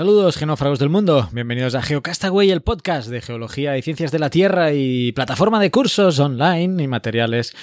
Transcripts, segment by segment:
Saludos genófragos del mundo, bienvenidos a Geocastaway, el podcast de geología y ciencias de la Tierra y plataforma de cursos online y materiales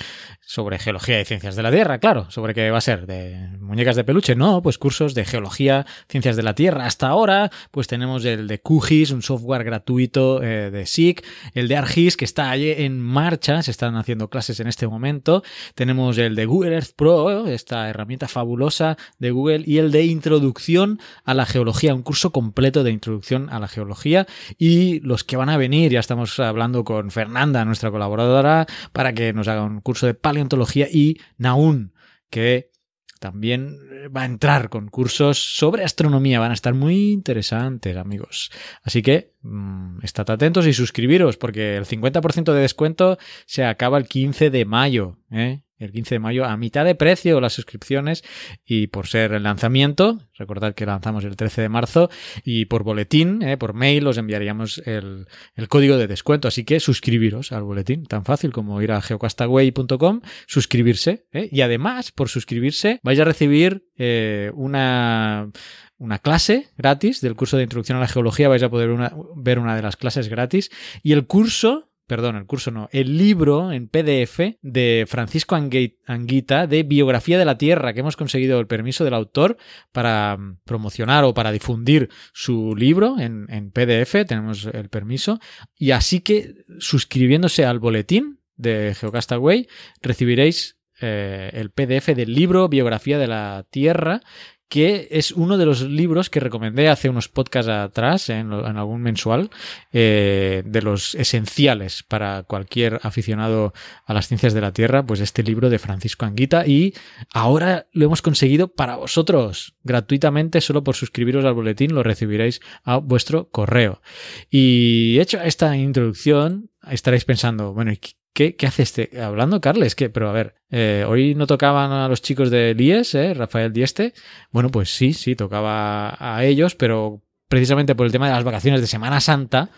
sobre geología y ciencias de la Tierra, claro, sobre qué va a ser, de muñecas de peluche, no, pues cursos de geología, ciencias de la Tierra. Hasta ahora, pues tenemos el de QGIS, un software gratuito eh, de SIG, el de ArcGIS que está ahí en marcha, se están haciendo clases en este momento, tenemos el de Google Earth Pro, esta herramienta fabulosa de Google, y el de Introducción a la Geología, un curso completo de Introducción a la Geología, y los que van a venir, ya estamos hablando con Fernanda, nuestra colaboradora, para que nos haga un curso de paleontología y Naun, que también va a entrar con cursos sobre astronomía. Van a estar muy interesantes, amigos. Así que mmm, estad atentos y suscribiros, porque el 50% de descuento se acaba el 15 de mayo. ¿eh? El 15 de mayo a mitad de precio las suscripciones y por ser el lanzamiento, recordad que lanzamos el 13 de marzo y por boletín, eh, por mail os enviaríamos el, el, código de descuento. Así que suscribiros al boletín, tan fácil como ir a geocastaway.com, suscribirse eh, y además por suscribirse vais a recibir eh, una una clase gratis del curso de introducción a la geología, vais a poder una, ver una de las clases gratis y el curso perdón, el curso no, el libro en PDF de Francisco Anguita de Biografía de la Tierra, que hemos conseguido el permiso del autor para promocionar o para difundir su libro en, en PDF, tenemos el permiso, y así que suscribiéndose al boletín de Geocastaway recibiréis eh, el PDF del libro Biografía de la Tierra que es uno de los libros que recomendé hace unos podcasts atrás, en, algún mensual, eh, de los esenciales para cualquier aficionado a las ciencias de la Tierra, pues este libro de Francisco Anguita y ahora lo hemos conseguido para vosotros, gratuitamente, solo por suscribiros al boletín lo recibiréis a vuestro correo. Y hecho esta introducción, estaréis pensando, bueno, ¿Qué, ¿Qué, hace este? Hablando, Carles, que, pero a ver, eh, hoy no tocaban a los chicos de IES, ¿eh? Rafael Dieste. Bueno, pues sí, sí, tocaba a ellos, pero precisamente por el tema de las vacaciones de Semana Santa,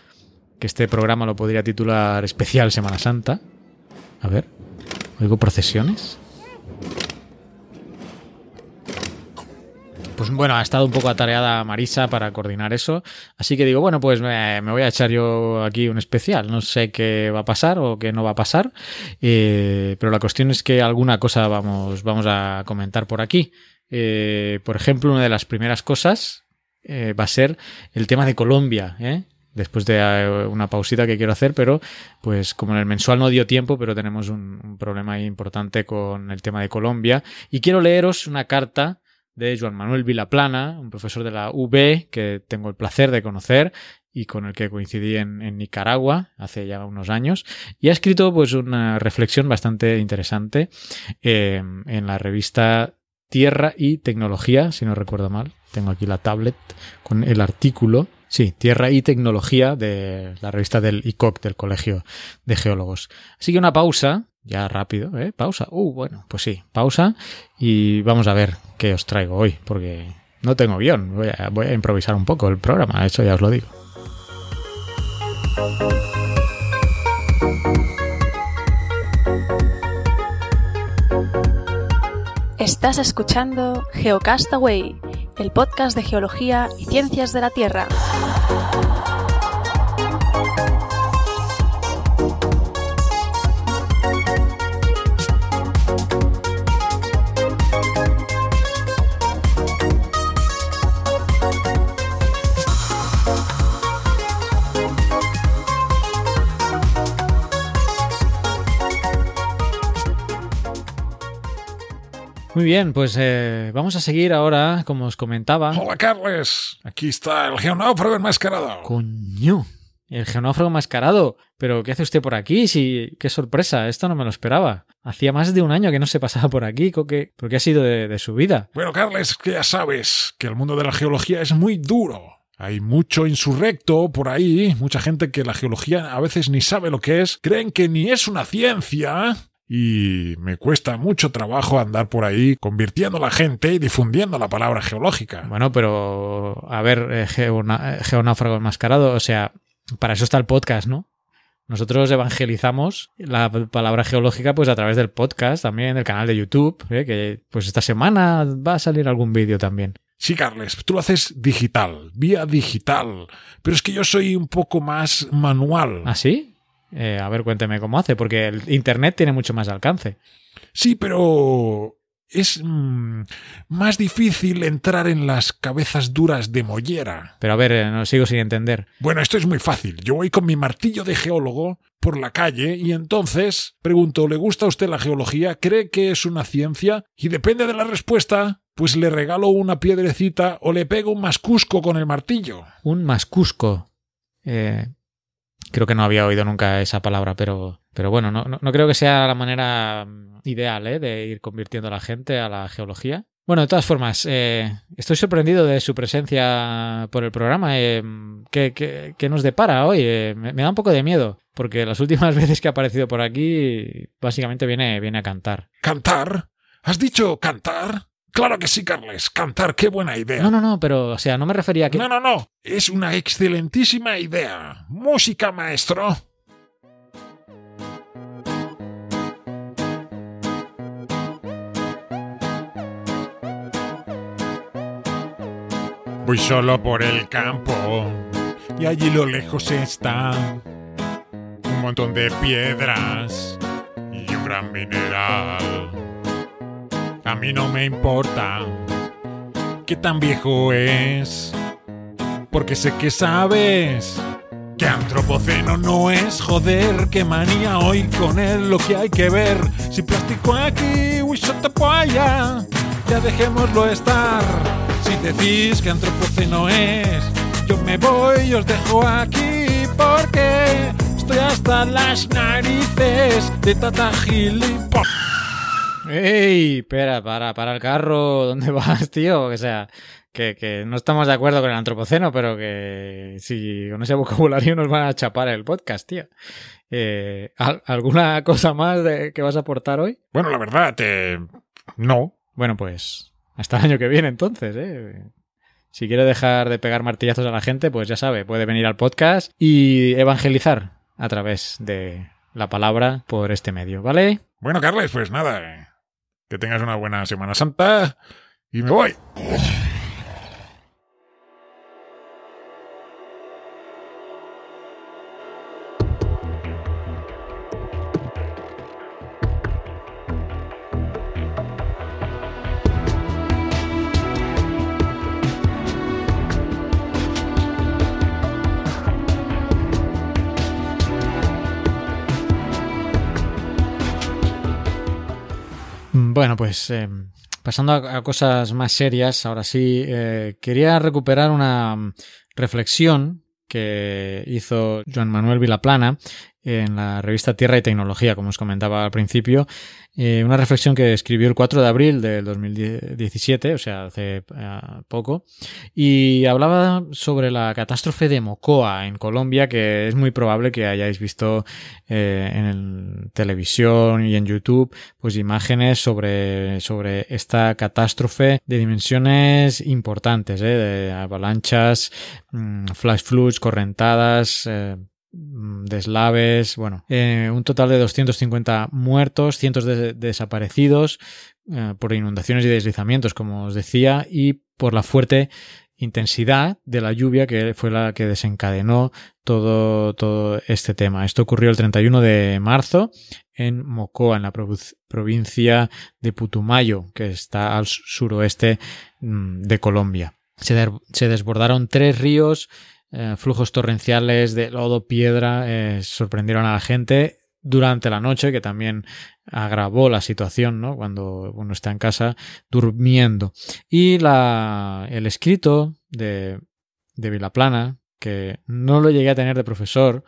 que este programa lo podría titular especial Semana Santa. A ver, oigo procesiones. Pues bueno, ha estado un poco atareada Marisa para coordinar eso. Así que digo, bueno, pues me, voy a echar yo aquí un especial. No sé qué va a pasar o qué no va a pasar. Eh, pero la cuestión es que alguna cosa vamos, vamos a comentar por aquí. Eh, por ejemplo, una de las primeras cosas eh, va a ser el tema de Colombia. después de una pausita que quiero hacer, pero pues como en el mensual no dio tiempo, pero tenemos un problema importante con el tema de Colombia. Y quiero leeros una carta de Joan Manuel Vilaplana, un profesor de la UB que tengo el placer de conocer y con el que coincidí en, en, Nicaragua hace ya unos años y ha escrito pues una reflexión bastante interesante eh, en la revista Tierra y Tecnología, si no recuerdo mal. Tengo aquí la tablet con el artículo. Sí, Tierra y Tecnología de la revista del ICOC, del Colegio de Geólogos. Así que una pausa Ya rápido, ¿eh? Pausa. Uh, bueno, pues sí, pausa y vamos a ver qué os traigo hoy, porque no tengo guion. Voy a, improvisar un poco el programa, eso ya os lo digo. Estás escuchando Geocastaway, el podcast de geología y ciencias de la Tierra. Muy bien, pues eh, vamos a seguir ahora, como os comentaba. Hola, Carles. Aquí está el geonáufrago enmascarado. Coño, el geonáufrago mascarado. Pero, ¿qué hace usted por aquí? Sí, qué sorpresa, esto no me lo esperaba. Hacía más de un año que no se pasaba por aquí. ¿Qué, ¿Por qué ha sido de, de su vida? Bueno, Carles, que ya sabes que el mundo de la geología es muy duro. Hay mucho insurrecto por ahí, mucha gente que la geología a veces ni sabe lo que es, creen que ni es una ciencia y me cuesta mucho trabajo andar por ahí convirtiendo a la gente y difundiendo la palabra geológica. Bueno, pero a ver, eh, eh, geonáufrago enmascarado, o sea, para eso está el podcast, ¿no? Nosotros evangelizamos la palabra geológica pues a través del podcast, también del canal de YouTube, ¿eh? que pues esta semana va a salir algún vídeo también. Sí, Carles, tú lo haces digital, vía digital, pero es que yo soy un poco más manual. ¿Ah, sí? Eh, a ver, cuénteme cómo hace, porque el Internet tiene mucho más alcance. Sí, pero es mm, más difícil entrar en las cabezas duras de Mollera. Pero a ver, eh, no sigo sin entender. Bueno, esto es muy fácil. Yo voy con mi martillo de geólogo por la calle y entonces pregunto, ¿le gusta a usted la geología? ¿Cree que es una ciencia? Y depende de la respuesta, pues le regalo una piedrecita o le pego un mascusco con el martillo. Un mascusco. Eh, creo que no había oído nunca esa palabra, pero, pero bueno, no, no, no creo que sea la manera mm, ideal ¿eh? de ir convirtiendo a la gente a la geología. Bueno, de todas formas, eh, estoy sorprendido de su presencia por el programa. Eh, ¿qué, qué, qué nos depara hoy? Eh, me, me da un poco de miedo, porque las últimas veces que ha aparecido por aquí, básicamente viene, viene a cantar. ¿Cantar? ¿Has dicho cantar? Claro que sí, Carles. Cantar, qué buena idea. No, no, no, pero, o sea, no me refería a que... No, no, no. Es una excelentísima idea. Música, maestro. Voy solo por el campo y allí lo lejos está un montón de piedras y un gran mineral. A mí no me importa qué tan viejo es, porque sé que sabes que antropoceno no es joder, qué manía hoy con él lo que hay que ver. Si plástico aquí, te polla, ya dejémoslo estar. Si decís que antropoceno es, yo me voy y os dejo aquí porque estoy hasta las narices de tata gilipollas. ¡Ey! Espera, para, para el carro, ¿dónde vas, tío? O sea, que, que no estamos de acuerdo con el antropoceno, pero que si con ese vocabulario nos van a chapar el podcast, tío. Eh, ¿al- ¿Alguna cosa más de, que vas a aportar hoy? Bueno, la verdad, eh, no. Bueno, pues hasta el año que viene entonces, ¿eh? Si quiere dejar de pegar martillazos a la gente, pues ya sabe, puede venir al podcast y evangelizar a través de la palabra por este medio, ¿vale? Bueno, Carles, pues nada. Que tengas una buena Semana Santa y me voy. Bueno, pues eh, pasando a, cosas más serias, ahora sí, eh, quería recuperar una mm, reflexión que hizo Joan Manuel Vilaplana en la revista Tierra y Tecnología, como os comentaba al principio. Eh, una reflexión que escribió el 4 de abril del 2017, o sea, hace eh, poco, y hablaba sobre la catástrofe de Mocoa en Colombia, que es muy probable que hayáis visto eh, en televisión y en YouTube, pues imágenes sobre, sobre esta catástrofe de dimensiones importantes, de avalanchas, mm, flash floods, correntadas, Mm, deslaves, bueno, eh, un total de 250 muertos, cientos de desaparecidos eh, por inundaciones y deslizamientos, como os decía, y por la fuerte intensidad de la lluvia que fue la que desencadenó todo, todo este tema. Esto ocurrió el 31 de marzo en Mocoa, en la provincia de Putumayo, que está al suroeste mm, de Colombia. se desbordaron tres ríos eh, flujos torrenciales de lodo, piedra, eh, sorprendieron a la gente durante la noche, que también agravó la situación, ¿no? Cuando uno está en casa durmiendo. Y la, el escrito de, de Vilaplana, que no lo llegué a tener de profesor,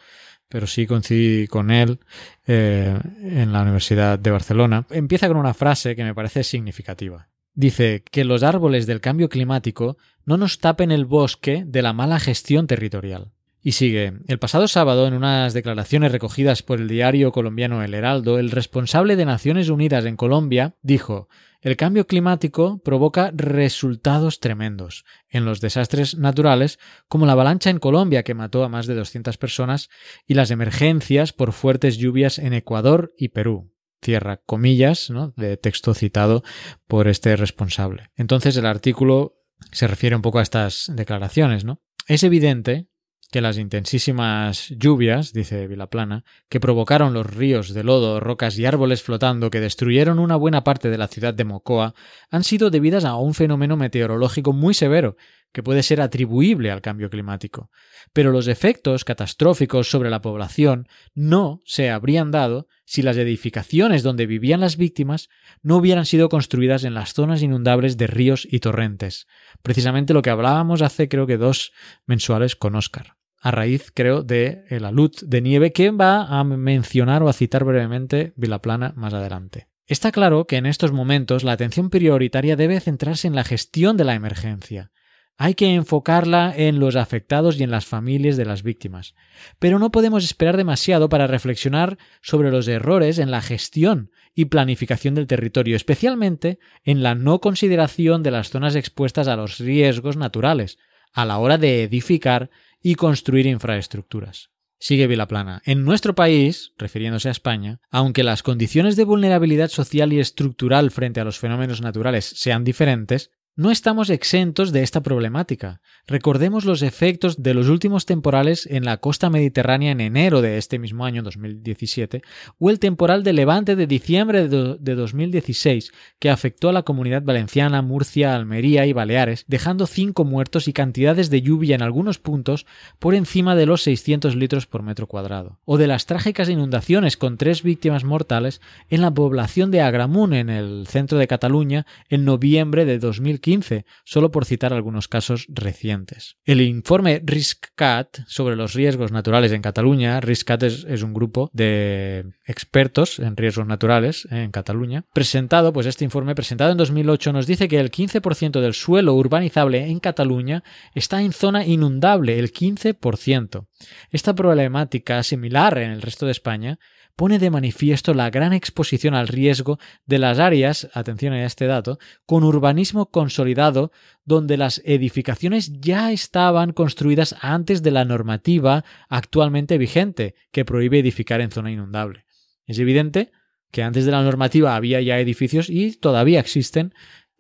pero sí coincidí con él eh, en la Universidad de Barcelona, empieza con una frase que me parece significativa. Dice que los árboles del cambio climático no nos tapen el bosque de la mala gestión territorial. Y sigue, el pasado sábado, en unas declaraciones recogidas por el diario colombiano El Heraldo, el responsable de Naciones Unidas en Colombia dijo, el cambio climático provoca resultados tremendos en los desastres naturales, como la avalancha en Colombia que mató a más de 200 personas y las emergencias por fuertes lluvias en Ecuador y Perú cierra comillas, ¿no? de texto citado por este responsable. Entonces el artículo se refiere un poco a estas declaraciones, ¿no? Es evidente que las intensísimas lluvias, dice Vilaplana, que provocaron los ríos de lodo, rocas y árboles flotando que destruyeron una buena parte de la ciudad de Mocoa, han sido debidas a un fenómeno meteorológico muy severo que puede ser atribuible al cambio climático. Pero los efectos catastróficos sobre la población no se habrían dado si las edificaciones donde vivían las víctimas no hubieran sido construidas en las zonas inundables de ríos y torrentes. Precisamente lo que hablábamos hace creo que dos mensuales con Oscar. A raíz, creo, de la alud de nieve que va a mencionar o a citar brevemente Vilaplana más adelante. Está claro que en estos momentos la atención prioritaria debe centrarse en la gestión de la emergencia, hay que enfocarla en los afectados y en las familias de las víctimas. Pero no podemos esperar demasiado para reflexionar sobre los errores en la gestión y planificación del territorio, especialmente en la no consideración de las zonas expuestas a los riesgos naturales, a la hora de edificar y construir infraestructuras. Sigue Vilaplana. En nuestro país, refiriéndose a España, aunque las condiciones de vulnerabilidad social y estructural frente a los fenómenos naturales sean diferentes, no estamos exentos de esta problemática. Recordemos los efectos de los últimos temporales en la costa mediterránea en enero de este mismo año 2017 o el temporal de Levante de diciembre de 2016 que afectó a la comunidad valenciana, Murcia, Almería y Baleares, dejando cinco muertos y cantidades de lluvia en algunos puntos por encima de los 600 litros por metro cuadrado. O de las trágicas inundaciones con tres víctimas mortales en la población de Agramunt en el centro de Cataluña en noviembre de 2015 solo por citar algunos casos recientes. El informe RISCAT sobre los riesgos naturales en Cataluña, RISCAT es, un grupo de expertos en riesgos naturales en Cataluña, presentado, pues este informe presentado en 2008 nos dice que el 15% del suelo urbanizable en Cataluña está en zona inundable, el 15%. Esta problemática, similar en el resto de España, pone de manifiesto la gran exposición al riesgo de las áreas, atención a este dato, con urbanismo consolidado, donde las edificaciones ya estaban construidas antes de la normativa actualmente vigente, que prohíbe edificar en zona inundable. Es evidente que antes de la normativa había ya edificios y todavía existen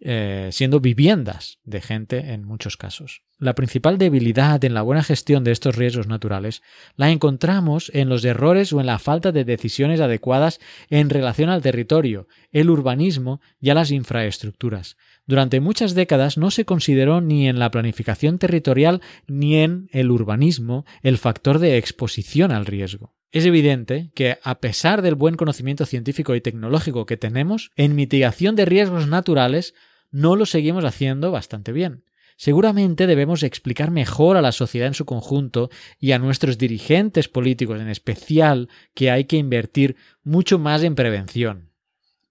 eh, siendo viviendas de gente en muchos casos. La principal debilidad en la buena gestión de estos riesgos naturales la encontramos en los errores o en la falta de decisiones adecuadas en relación al territorio, el urbanismo y a las infraestructuras. Durante muchas décadas no se consideró ni en la planificación territorial ni en el urbanismo el factor de exposición al riesgo. Es evidente que, a pesar del buen conocimiento científico y tecnológico que tenemos, en mitigación de riesgos naturales no lo seguimos haciendo bastante bien. Seguramente debemos explicar mejor a la sociedad en su conjunto y a nuestros dirigentes políticos en especial que hay que invertir mucho más en prevención.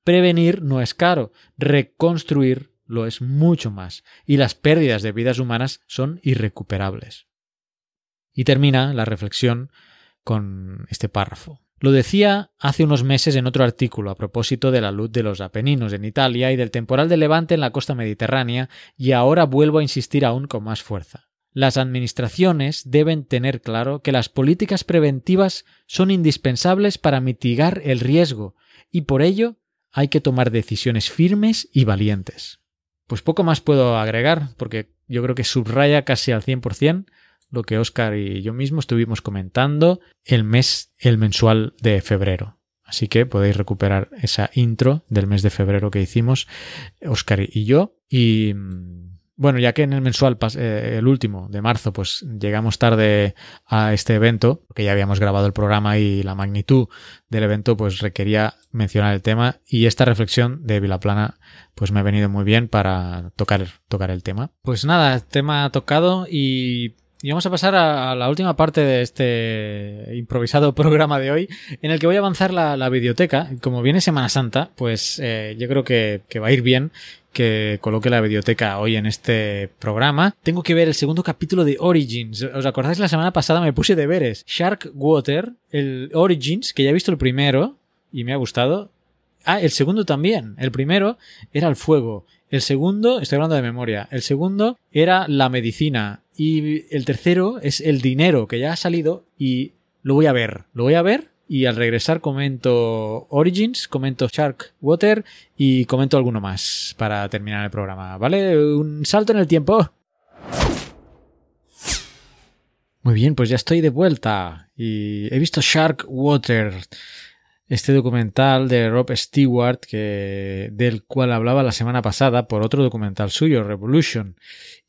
Prevenir no es caro, reconstruir lo es mucho más, y las pérdidas de vidas humanas son irrecuperables. Y termina la reflexión con este párrafo. Lo decía hace unos meses en otro artículo a propósito de la luz de los Apeninos en Italia y del temporal de Levante en la costa mediterránea, y ahora vuelvo a insistir aún con más fuerza. Las administraciones deben tener claro que las políticas preventivas son indispensables para mitigar el riesgo, y por ello hay que tomar decisiones firmes y valientes. Pues poco más puedo agregar, porque yo creo que subraya casi al 100% lo que Oscar y yo mismo estuvimos comentando el mes, el mensual de febrero. Así que podéis recuperar esa intro del mes de febrero que hicimos Oscar y yo. Y mm, bueno, ya que en el mensual, eh, el último de marzo, pues llegamos tarde a este evento, porque ya habíamos grabado el programa y la magnitud del evento, pues requería mencionar el tema. Y esta reflexión de Vilaplana, pues me ha venido muy bien para tocar, tocar el tema. Pues nada, tema tocado y y vamos a pasar a, la última parte de este improvisado programa de hoy, en el que voy a avanzar la, la videoteca. Como viene Semana Santa, pues eh, yo creo que, que va a ir bien que coloque la videoteca hoy en este programa. Tengo que ver el segundo capítulo de Origins. ¿Os acordáis? La semana pasada me puse deberes. Shark Water, el Origins, que ya he visto el primero y me ha gustado. Ah, el segundo también. El primero era el fuego. El segundo, estoy hablando de memoria, el segundo era la medicina y el tercero es el dinero que ya ha salido y lo voy a ver, lo voy a ver y al regresar comento Origins, comento Shark Water y comento alguno más para terminar el programa, ¿vale? Un salto en el tiempo. Muy bien, pues ya estoy de vuelta y he visto Shark Water este documental de Rob Stewart, que, del cual hablaba la semana pasada por otro documental suyo, Revolution.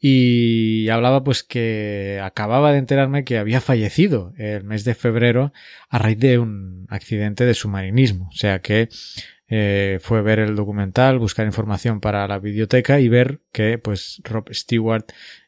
Y hablaba pues que acababa de enterarme que había fallecido el mes de febrero a raíz de un accidente de submarinismo. O sea que eh, fue ver el documental, buscar información para la biblioteca y ver que pues Rob Stewart,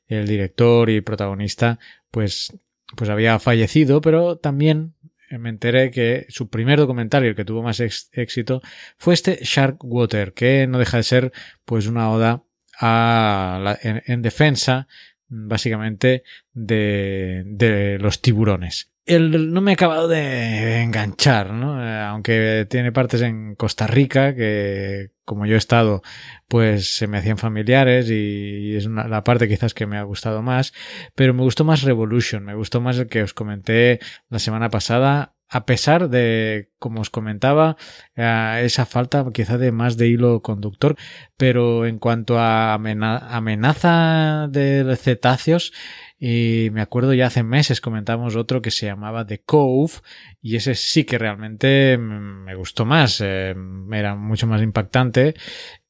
el director y protagonista, pues pues había fallecido, pero también me enteré que su primer documental y el que tuvo más éxito fue este Shark Water, que no deja de ser pues una oda a en, defensa básicamente de, de los tiburones. El, no me ha acabado de enganchar, ¿no? Eh, aunque tiene partes en Costa Rica que, como yo he estado, pues se me hacían familiares y es una, la parte quizás que me ha gustado más, pero me gustó más Revolution, me gustó más el que os comenté la semana pasada, a pesar de, como os comentaba, esa falta quizá de más de hilo conductor, pero en cuanto a amenaza de cetáceos, y me acuerdo ya hace meses comentamos otro que se llamaba The Cove y ese sí que realmente me gustó más, eh, era mucho más impactante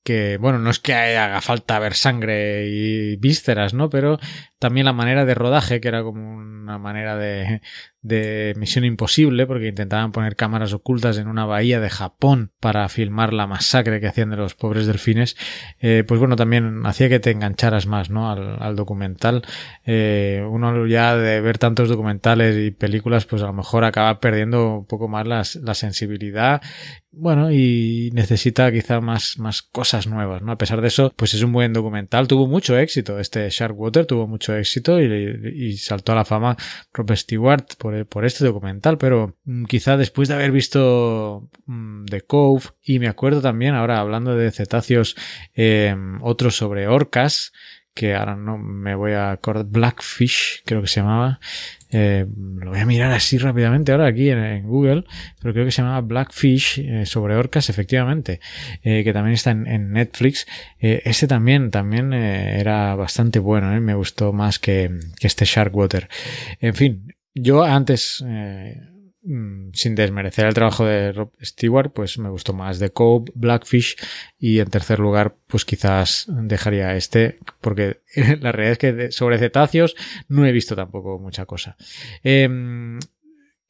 que, bueno, no es que haga falta ver sangre y vísceras, ¿no? Pero también la manera de rodaje, que era como una manera de, de misión imposible, porque intentaban poner cámaras ocultas en una bahía de Japón para filmar la masacre que hacían de los pobres delfines, eh, pues bueno, también hacía que te engancharas más, ¿no? Al, al documental. Eh, uno ya de ver tantos documentales y películas, pues a lo mejor acaba perdiendo un poco más la sensibilidad bueno, y necesita quizá más, más cosas nuevas, ¿no? A pesar de eso, pues es un buen documental, tuvo mucho éxito, este Sharkwater tuvo mucho éxito y, y saltó a la fama Robert Stewart por, por, este documental, pero mm, quizá después de haber visto mm, The Cove, y me acuerdo también, ahora hablando de cetáceos, eh, otros sobre orcas, que ahora no me voy a acordar, Blackfish, creo que se llamaba, eh, lo voy a mirar así rápidamente ahora aquí en, Google, pero creo que se llama Blackfish eh, sobre orcas, efectivamente, eh, que también está en, Netflix. este también, también era bastante bueno, me gustó más que, que este Sharkwater. En fin, yo antes Mm, sin desmerecer el trabajo de Rob Stewart, pues me gustó más The Cove, Blackfish y en tercer lugar, pues quizás dejaría este, porque la realidad es que sobre cetáceos no he visto tampoco mucha cosa. Em,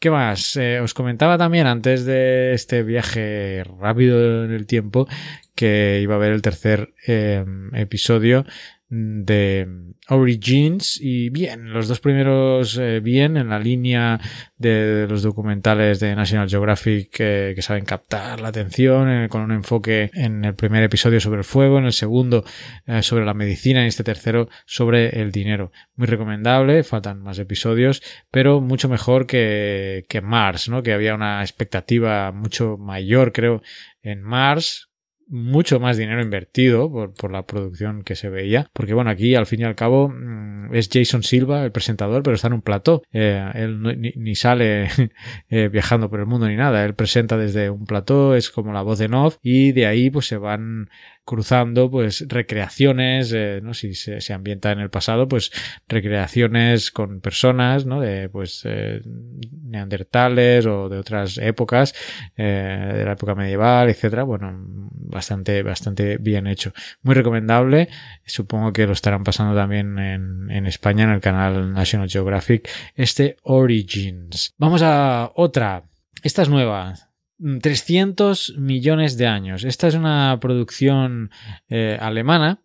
¿Qué más? Eh, os comentaba también antes de este viaje rápido en el tiempo que iba a haber el tercer em, episodio de Origins y bien, los dos primeros eh, bien en la línea de, los documentales de National Geographic que saben captar la atención eh, con un enfoque en el primer episodio sobre el fuego, en el segundo eh, sobre la medicina y este tercero sobre el dinero. Muy recomendable, faltan más episodios, pero mucho mejor que, que Mars, ¿no? Que había una expectativa mucho mayor, creo, en Mars mucho más dinero invertido por, por, la producción que se veía. Porque bueno, aquí al fin y al cabo mm, es Jason Silva el presentador, pero está en un plató. Eh, él ni, sale eh, viajando por el mundo ni nada. Él presenta desde un plató, es como la voz de Nov y de ahí pues se van cruzando pues recreaciones, eh, ¿no? Si se, se, ambienta en el pasado, pues recreaciones con personas, ¿no? De pues eh, neandertales o de otras épocas, eh, de la época medieval, etcétera. Bueno, bastante, bastante bien hecho. Muy recomendable. Supongo que lo estarán pasando también en, en España en el canal National Geographic. Este Origins. Vamos a otra. Esta es nueva. 300 millones de años. Esta es una producción eh, alemana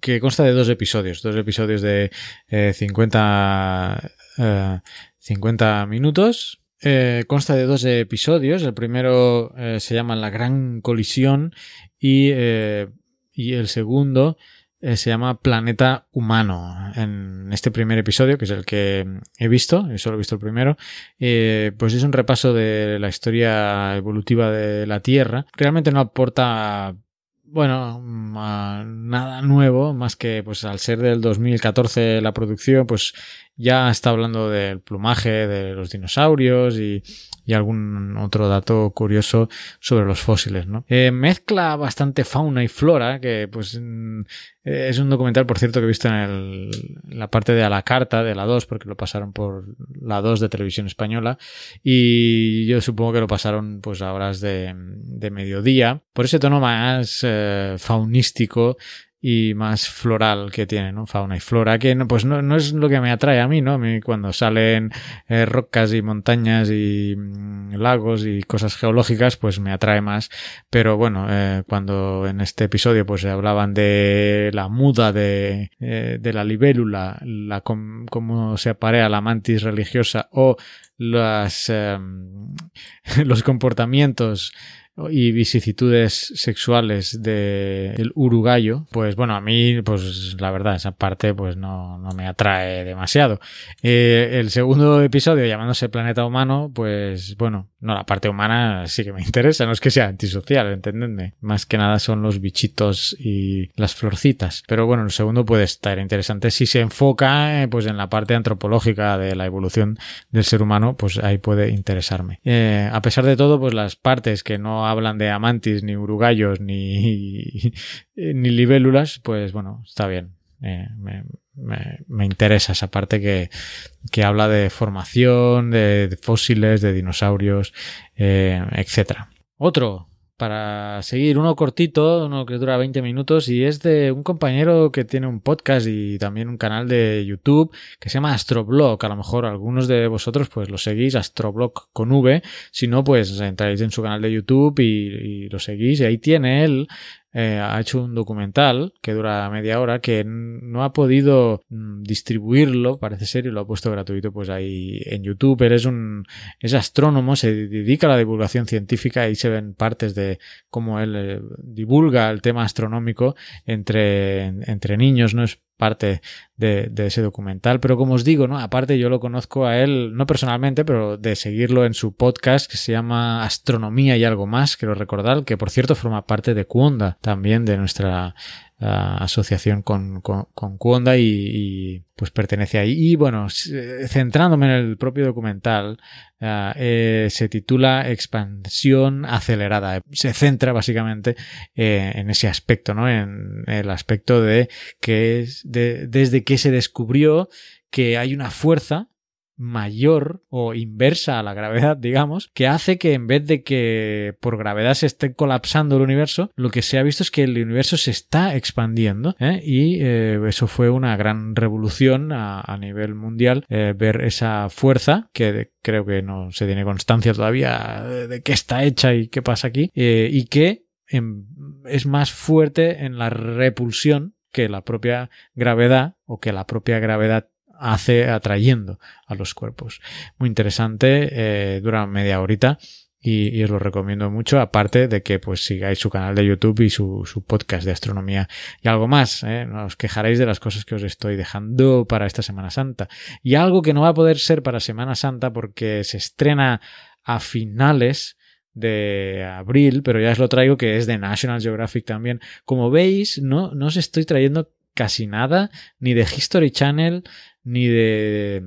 que consta de dos episodios, dos episodios de 50, eh, 50 eh, minutos. consta de dos episodios. El primero se llama La Gran Colisión y, y el segundo eh, se llama Planeta Humano. En este primer episodio, que es el que he visto, y solo he visto el primero, eh, pues es un repaso de la historia evolutiva de la Tierra. Realmente no aporta bueno, nada nuevo, más que pues al ser del 2014 la producción, pues ya está hablando del plumaje de los dinosaurios y, y algún otro dato curioso sobre los fósiles, ¿no? Eh, mezcla bastante fauna y flora, que pues mm, es un documental, por cierto, que he visto en, el, la parte de a la carta de la 2, porque lo pasaron por la 2 de televisión española, y yo supongo que lo pasaron pues a horas de, de mediodía, por ese tono más eh, faunístico y más floral que tiene, ¿no? Fauna y flora, que no, pues no, no es lo que me atrae a mí, ¿no? A mí cuando salen eh, rocas y montañas y mm, lagos y cosas geológicas, pues me atrae más. Pero bueno, eh, cuando en este episodio pues hablaban de la muda de, eh, de la libélula, la, cómo se aparea la mantis religiosa o las, em, los comportamientos y vicisitudes sexuales del el uruguayo, pues bueno, a mí, pues la verdad, esa parte pues no, no me atrae demasiado. Eh, el segundo episodio, llamándose Planeta Humano, pues bueno, no, la parte humana sí que me interesa, no es que sea antisocial, entendedme. Más que nada son los bichitos y las florcitas. Pero bueno, el segundo puede estar interesante si se enfoca eh, pues en la parte antropológica de la evolución del ser humano, pues ahí puede interesarme. Eh, a pesar de todo, pues las partes que no hablan de amantis, ni urugallos, ni, ni libélulas, pues bueno, está bien. Eh, me, me, interesa esa parte que, que habla de formación, de, fósiles, de dinosaurios, eh, etc. Otro, para seguir, uno cortito, uno que dura 20 minutos y es de un compañero que tiene un podcast y también un canal de YouTube que se llama Astroblog. A lo mejor algunos de vosotros pues lo seguís, Astroblog con V. Si no, pues entráis en su canal de YouTube y, y lo seguís y ahí tiene él eh, ha hecho un documental que dura media hora que no ha podido mm, distribuirlo, parece ser, y lo ha puesto gratuito pues ahí en YouTube. Él es un es astrónomo, se dedica a la divulgación científica y se ven partes de cómo él eh, divulga el tema astronómico entre, entre niños, ¿no? Es parte de, ese documental. Pero como os digo, ¿no? Aparte yo lo conozco a él, no personalmente, pero de seguirlo en su podcast que se llama Astronomía y algo más, quiero recordar, que por cierto forma parte de Cuonda, también de nuestra asociación con, con, con y, pues pertenece ahí. Y bueno, centrándome en el propio documental, ah, eh, se titula Expansión acelerada. Se centra básicamente eh, en ese aspecto, ¿no? En el aspecto de que es de, desde que se descubrió que hay una fuerza mayor o inversa a la gravedad, digamos, que hace que en vez de que por gravedad se esté colapsando el universo, lo que se ha visto es que el universo se está expandiendo ¿eh? y eh, eso fue una gran revolución a, nivel mundial eh, ver esa fuerza que creo que no se tiene constancia todavía de qué está hecha y qué pasa aquí y que es más fuerte en la repulsión que la propia gravedad o que la propia gravedad hace atrayendo a los cuerpos. Muy interesante, eh, dura media horita y, os lo recomiendo mucho, aparte de que pues sigáis su canal de YouTube y su, su podcast de astronomía y algo más. ¿eh? No os quejaréis de las cosas que os estoy dejando para esta Semana Santa. Y algo que no va a poder ser para Semana Santa porque se estrena a finales de abril, pero ya os lo traigo que es de National Geographic también. Como veis, no, no os estoy trayendo casi nada, ni de History Channel, ni de,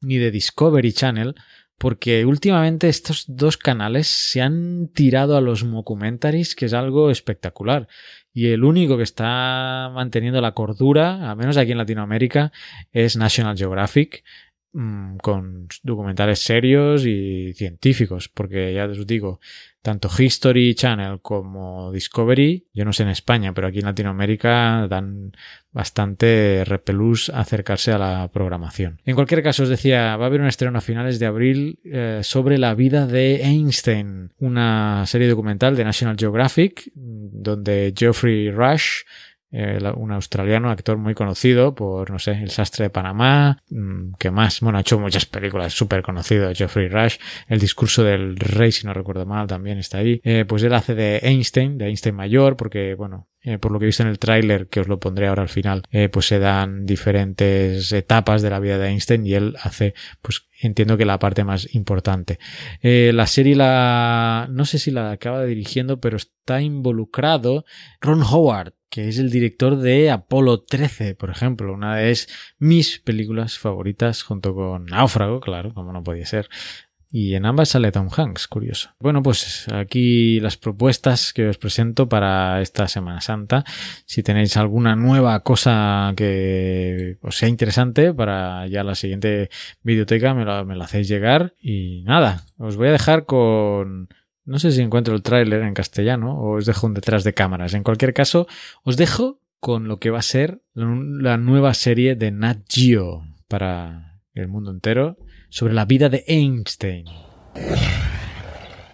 ni de Discovery Channel, porque últimamente estos dos canales se han tirado a los mockumentaries, que es algo espectacular. Y el único que está manteniendo la cordura, al menos aquí en Latinoamérica, es National Geographic, mmm, con documentales serios y científicos, porque ya os digo, tanto History Channel como Discovery, yo no sé en España, pero aquí en Latinoamérica dan bastante repelús acercarse a la programación. En cualquier caso, os decía, va a haber un estreno a finales de abril eh, sobre la vida de Einstein, una serie documental de National Geographic, donde Geoffrey Rush eh, un australiano, actor muy conocido por, no sé, El sastre de Panamá, que más? Bueno, ha hecho muchas películas, súper conocido, Geoffrey Rush, El discurso del rey, si no recuerdo mal, también está ahí. Eh, pues él hace de Einstein, de Einstein mayor, porque, bueno, eh, por lo que he visto en el tráiler, que os lo pondré ahora al final, eh, pues se dan diferentes etapas de la vida de Einstein y él hace, pues entiendo que la parte más importante. Eh, la serie la, no sé si la acaba dirigiendo, pero está involucrado Ron Howard, que es el director de Apolo 13, por ejemplo, una de mis películas favoritas junto con Náufrago, claro, como no podía ser. Y en ambas sale Tom Hanks, curioso. Bueno, pues aquí las propuestas que os presento para esta Semana Santa. Si tenéis alguna nueva cosa que os sea interesante para ya la siguiente videoteca, me la, me la hacéis llegar. Y nada, os voy a dejar con... No sé si encuentro el tráiler en castellano o os dejo un detrás de cámaras. En cualquier caso, os dejo con lo que va a ser la nueva serie de Nat Geo para el mundo entero sobre la vida de Einstein.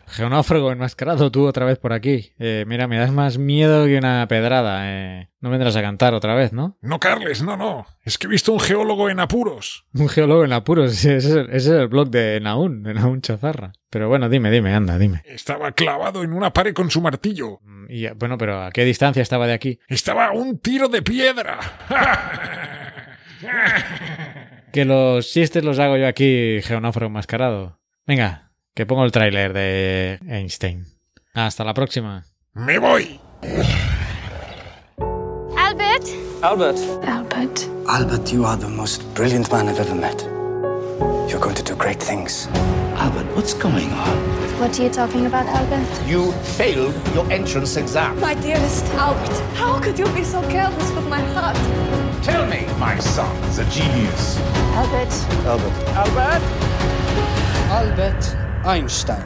Geonáufrago enmascarado tú otra vez por aquí. Eh, mira, me das más miedo que una pedrada. Eh, no vendrás a cantar otra vez, ¿no? No, Carles, no, no. Es que he visto un geólogo en apuros. Un geólogo en apuros. Ese es el, ese es el blog de Naún, de Naún Chazarra. Pero bueno, dime, dime, anda, dime. Estaba clavado en una pared con su martillo. Y bueno, pero ¿a qué distancia estaba de aquí? Estaba a un tiro de piedra. que los chistes los hago yo aquí, geonáufrago enmascarado. Venga, que pongo el tráiler de Einstein. Hasta la próxima. Me voy. Albert? Albert. Albert. Albert, you are the most brilliant man I've ever met. You're going to do great things. Albert, what's going on? What are you talking about, Albert? You failed your entrance exam. My dearest Albert, how could you be so careless with my heart? Tell me, my son is a genius. Albert. Albert. Albert? Albert Einstein.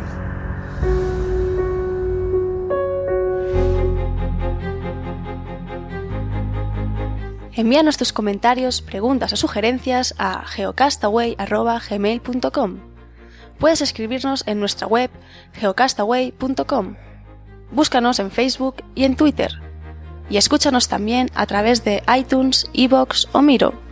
Envíanos tus comentarios, preguntas o sugerencias a geocastaway.gmail.com. Puedes escribirnos en nuestra web geocastaway.com. Búscanos en Facebook y en Twitter. Y escúchanos también a través de iTunes, iBox o Miro.